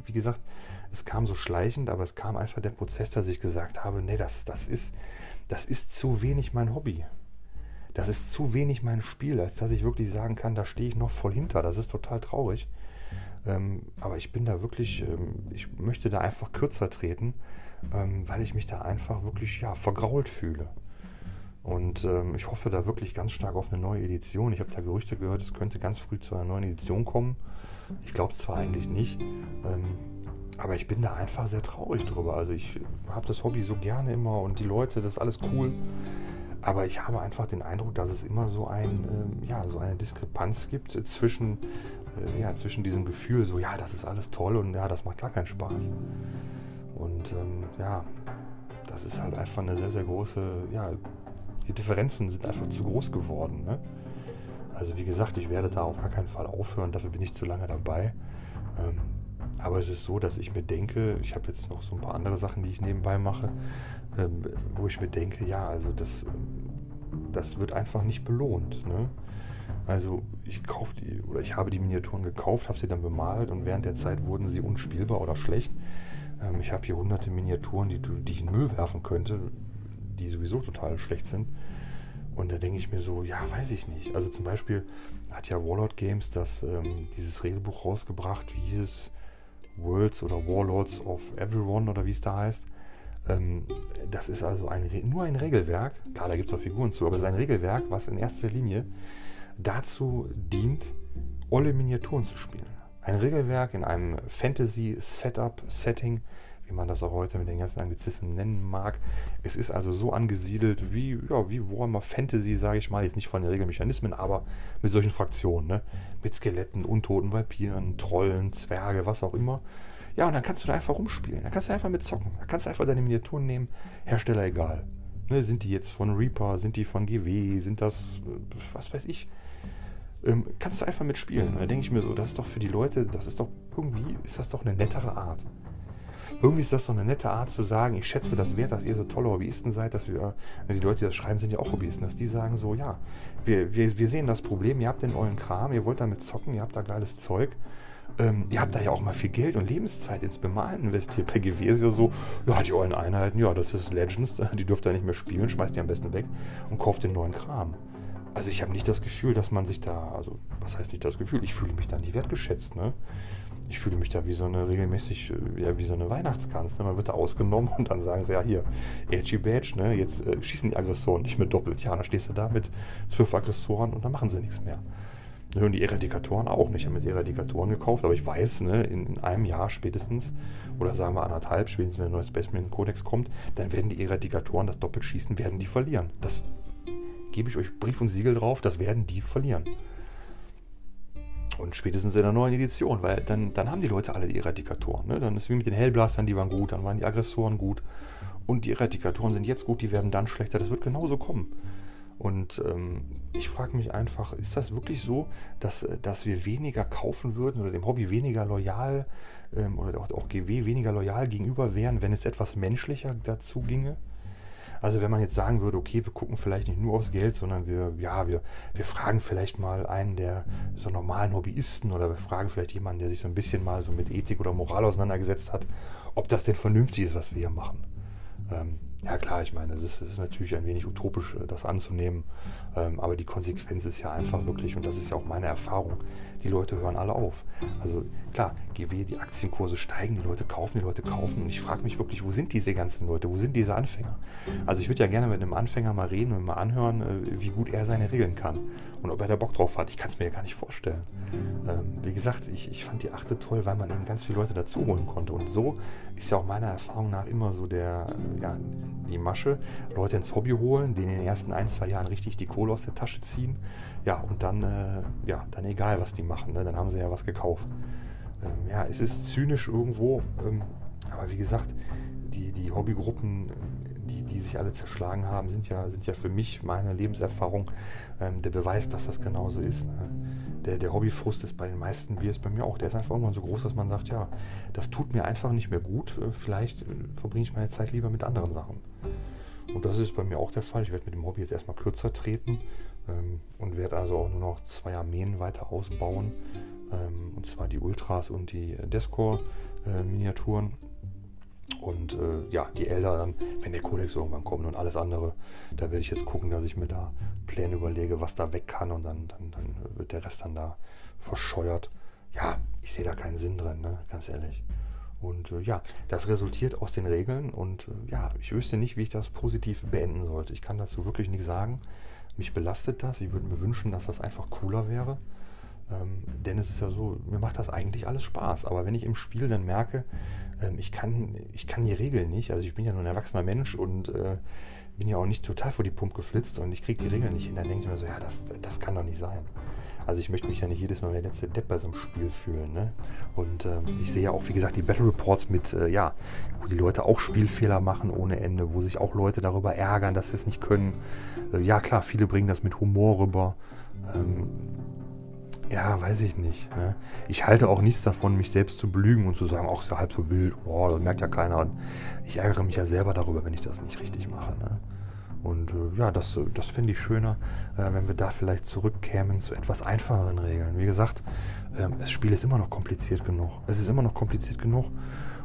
wie gesagt, es kam so schleichend, aber es kam einfach der Prozess, dass ich gesagt habe, nee, das, das, ist, das ist zu wenig mein Hobby. Das ist zu wenig mein Spiel, als dass ich wirklich sagen kann, da stehe ich noch voll hinter. Das ist total traurig. Ähm, aber ich bin da wirklich, ähm, ich möchte da einfach kürzer treten, ähm, weil ich mich da einfach wirklich ja, vergrault fühle. Und ähm, ich hoffe da wirklich ganz stark auf eine neue Edition. Ich habe da Gerüchte gehört, es könnte ganz früh zu einer neuen Edition kommen. Ich glaube es zwar eigentlich nicht, ähm, aber ich bin da einfach sehr traurig drüber. Also ich habe das Hobby so gerne immer und die Leute, das ist alles cool. Aber ich habe einfach den Eindruck, dass es immer so, ein, äh, ja, so eine Diskrepanz gibt zwischen, äh, ja, zwischen diesem Gefühl, so ja, das ist alles toll und ja, das macht gar keinen Spaß. Und ähm, ja, das ist halt einfach eine sehr, sehr große ja, die Differenzen sind einfach zu groß geworden. Ne? Also wie gesagt, ich werde da auf gar keinen Fall aufhören, dafür bin ich zu lange dabei. Ähm, aber es ist so, dass ich mir denke, ich habe jetzt noch so ein paar andere Sachen, die ich nebenbei mache, ähm, wo ich mir denke, ja, also das, das wird einfach nicht belohnt. Ne? Also ich kaufe die oder ich habe die Miniaturen gekauft, habe sie dann bemalt und während der Zeit wurden sie unspielbar oder schlecht. Ähm, ich habe hier hunderte Miniaturen, die, die ich in Müll werfen könnte, die sowieso total schlecht sind. Und da denke ich mir so, ja, weiß ich nicht. Also zum Beispiel hat ja Warlord Games das, ähm, dieses Regelbuch rausgebracht, wie hieß es? Worlds oder Warlords of Everyone oder wie es da heißt. Ähm, das ist also ein, nur ein Regelwerk, klar, da gibt es auch Figuren zu, aber es ist ein Regelwerk, was in erster Linie dazu dient, alle Miniaturen zu spielen. Ein Regelwerk in einem Fantasy-Setup-Setting, wie man das auch heute mit den ganzen Anglizismen nennen mag. Es ist also so angesiedelt wie, ja, wie Warhammer Fantasy, sage ich mal, jetzt nicht von den Regelmechanismen, aber mit solchen Fraktionen, ne? mit Skeletten, Untoten, Vampiren, Trollen, Zwerge, was auch immer. Ja, und dann kannst du da einfach rumspielen. Da kannst du einfach mit zocken. Da kannst du einfach deine Miniaturen nehmen, Hersteller egal. Ne, sind die jetzt von Reaper, sind die von GW, sind das, was weiß ich. Ähm, kannst du einfach mitspielen. Da denke ich mir so, das ist doch für die Leute, das ist doch irgendwie, ist das doch eine nettere Art. Irgendwie ist das so eine nette Art zu sagen, ich schätze das wert, dass ihr so tolle Hobbyisten seid, dass wir, die Leute, die das schreiben, sind ja auch Hobbyisten, dass die sagen so, ja, wir, wir, wir sehen das Problem, ihr habt den euren Kram, ihr wollt damit zocken, ihr habt da geiles Zeug. Ähm, ihr habt da ja auch mal viel Geld und Lebenszeit ins Bemalen investiert. Bei ja so, ja, die ollen Einheiten, ja, das ist Legends, die dürft ihr nicht mehr spielen, schmeißt die am besten weg und kauft den neuen Kram. Also ich habe nicht das Gefühl, dass man sich da, also was heißt nicht das Gefühl, ich fühle mich da nicht wertgeschätzt, ne? Ich fühle mich da wie so eine regelmäßig, äh, ja, wie so eine Weihnachtskanz. Ne? Man wird da ausgenommen und dann sagen sie, ja hier, Edgy Badge, ne? jetzt äh, schießen die Aggressoren nicht mehr doppelt. Ja, dann stehst du da mit zwölf Aggressoren und dann machen sie nichts mehr. Und die Eradikatoren auch nicht. Ich habe mir die Eradikatoren gekauft, aber ich weiß, ne, in, in, einem Jahr spätestens, oder sagen wir anderthalb, spätestens wenn der neue Space Marine Codex kommt, dann werden die Eradikatoren das Doppelschießen, werden die verlieren. Das gebe ich euch Brief und Siegel drauf, das werden die verlieren. Und spätestens in der neuen Edition, weil dann, dann haben die Leute alle die Eradikatoren. Ne? Dann ist wie mit den Hellblastern, die waren gut, dann waren die Aggressoren gut. Und die Eradikatoren sind jetzt gut, die werden dann schlechter. Das wird genauso kommen. Und ähm, ich frage mich einfach, ist das wirklich so, dass, dass wir weniger kaufen würden oder dem Hobby weniger loyal ähm, oder auch, auch GW weniger loyal gegenüber wären, wenn es etwas menschlicher dazu ginge? Also wenn man jetzt sagen würde, okay, wir gucken vielleicht nicht nur aufs Geld, sondern wir, ja, wir, wir fragen vielleicht mal einen der so normalen Hobbyisten oder wir fragen vielleicht jemanden, der sich so ein bisschen mal so mit Ethik oder Moral auseinandergesetzt hat, ob das denn vernünftig ist, was wir hier machen. Ähm, ja klar, ich meine, es ist, ist, natürlich ein wenig utopisch, äh, das anzunehmen, aber die Konsequenz ist ja einfach wirklich, und das ist ja auch meine Erfahrung, die Leute hören alle auf. Also klar, GW, die Aktienkurse steigen, die Leute kaufen, die Leute kaufen. Und ich frage mich wirklich, wo sind diese ganzen Leute, wo sind diese Anfänger? Also ich würde ja gerne mit einem Anfänger mal reden und mal anhören, äh, wie gut er seine Regeln kann und ob er da Bock drauf hat. Ich kann es mir ja gar nicht vorstellen. Ähm, wie gesagt, ich, ich fand die achte toll, weil man eben ganz viele Leute dazu holen konnte. Und so ist ja auch meiner Erfahrung nach immer so der, ja, die Masche, Leute ins Hobby holen, denen in den ersten ein, zwei Jahren richtig die Kohle aus der Tasche ziehen. Ja, und dann, äh, ja, dann egal, was die machen, ne? dann haben sie ja was gekauft. Ähm, ja, es ist zynisch irgendwo, ähm, aber wie gesagt, die, die Hobbygruppen, die, die sich alle zerschlagen haben, sind ja, sind ja für mich, meine Lebenserfahrung, ähm, der Beweis, dass das genauso ist. Ne? Der, der Hobbyfrust ist bei den meisten, wie es bei mir auch, der ist einfach irgendwann so groß, dass man sagt, ja, das tut mir einfach nicht mehr gut, äh, vielleicht äh, verbringe ich meine Zeit lieber mit anderen Sachen. Und das ist bei mir auch der Fall. Ich werde mit dem Hobby jetzt erstmal kürzer treten ähm, und werde also auch nur noch zwei Armeen weiter ausbauen. Ähm, und zwar die Ultras und die Descore-Miniaturen. Äh, und äh, ja, die Elder dann, wenn der Codex irgendwann kommt und alles andere, da werde ich jetzt gucken, dass ich mir da Pläne überlege, was da weg kann und dann, dann, dann wird der Rest dann da verscheuert. Ja, ich sehe da keinen Sinn drin, ne? ganz ehrlich. Und äh, ja, das resultiert aus den Regeln und äh, ja, ich wüsste nicht, wie ich das positiv beenden sollte. Ich kann dazu wirklich nichts sagen. Mich belastet das. Ich würde mir wünschen, dass das einfach cooler wäre. Ähm, denn es ist ja so, mir macht das eigentlich alles Spaß. Aber wenn ich im Spiel dann merke, ähm, ich, kann, ich kann die Regeln nicht, also ich bin ja nur ein erwachsener Mensch und äh, bin ja auch nicht total vor die Pumpe geflitzt und ich kriege die Regeln nicht hin, dann denke ich mir so, ja, das, das kann doch nicht sein. Also ich möchte mich ja nicht jedes Mal der letzte Depp bei so einem Spiel fühlen. Ne? Und ähm, ich sehe ja auch, wie gesagt, die Battle Reports mit, äh, ja, wo die Leute auch Spielfehler machen ohne Ende, wo sich auch Leute darüber ärgern, dass sie es nicht können. Äh, ja, klar, viele bringen das mit Humor rüber. Ähm, ja, weiß ich nicht. Ne? Ich halte auch nichts davon, mich selbst zu belügen und zu sagen, ach, ist ja halb so wild, boah, das merkt ja keiner. Und ich ärgere mich ja selber darüber, wenn ich das nicht richtig mache. Ne? Und äh, ja, das, das finde ich schöner, äh, wenn wir da vielleicht zurückkämen zu etwas einfacheren Regeln. Wie gesagt, ähm, das Spiel ist immer noch kompliziert genug. Es ist immer noch kompliziert genug.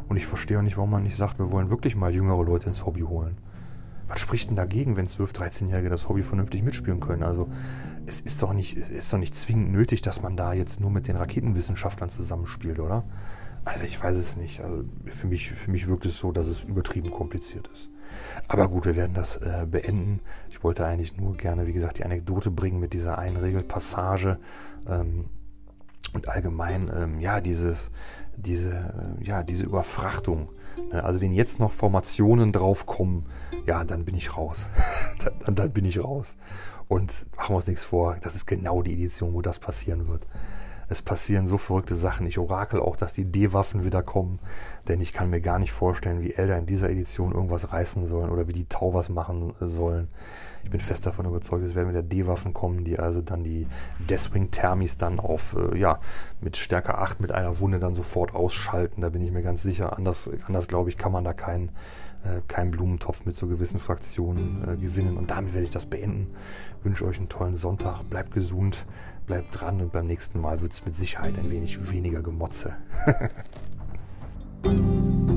Und ich verstehe auch nicht, warum man nicht sagt, wir wollen wirklich mal jüngere Leute ins Hobby holen. Was spricht denn dagegen, wenn 12-, 13-Jährige das Hobby vernünftig mitspielen können? Also es ist doch, nicht, es ist doch nicht zwingend nötig, dass man da jetzt nur mit den Raketenwissenschaftlern zusammenspielt, oder? Also ich weiß es nicht. Also für mich, für mich wirkt es so, dass es übertrieben kompliziert ist. Aber gut, wir werden das äh, beenden. Ich wollte eigentlich nur gerne, wie gesagt, die Anekdote bringen mit dieser einen Regelpassage. Ähm, und allgemein, ähm, ja, dieses, diese, äh, ja, diese Überfrachtung. Ne? Also wenn jetzt noch Formationen draufkommen, ja, dann bin ich raus. dann, dann bin ich raus. Und machen wir uns nichts vor, das ist genau die Edition, wo das passieren wird. Es passieren so verrückte Sachen. Ich orakel auch, dass die D-Waffen wieder kommen, denn ich kann mir gar nicht vorstellen, wie Elder in dieser Edition irgendwas reißen sollen oder wie die Tau was machen sollen. Ich bin fest davon überzeugt, es werden wieder D-Waffen kommen, die also dann die Deathwing Thermis dann auf, äh, ja, mit Stärke 8 mit einer Wunde dann sofort ausschalten. Da bin ich mir ganz sicher. Anders, anders glaube ich, kann man da keinen äh, keinen Blumentopf mit so gewissen Fraktionen äh, gewinnen. Und damit werde ich das beenden. Wünsche euch einen tollen Sonntag. Bleibt gesund, bleibt dran und beim nächsten Mal wird es mit Sicherheit ein mhm. wenig weniger Gemotze.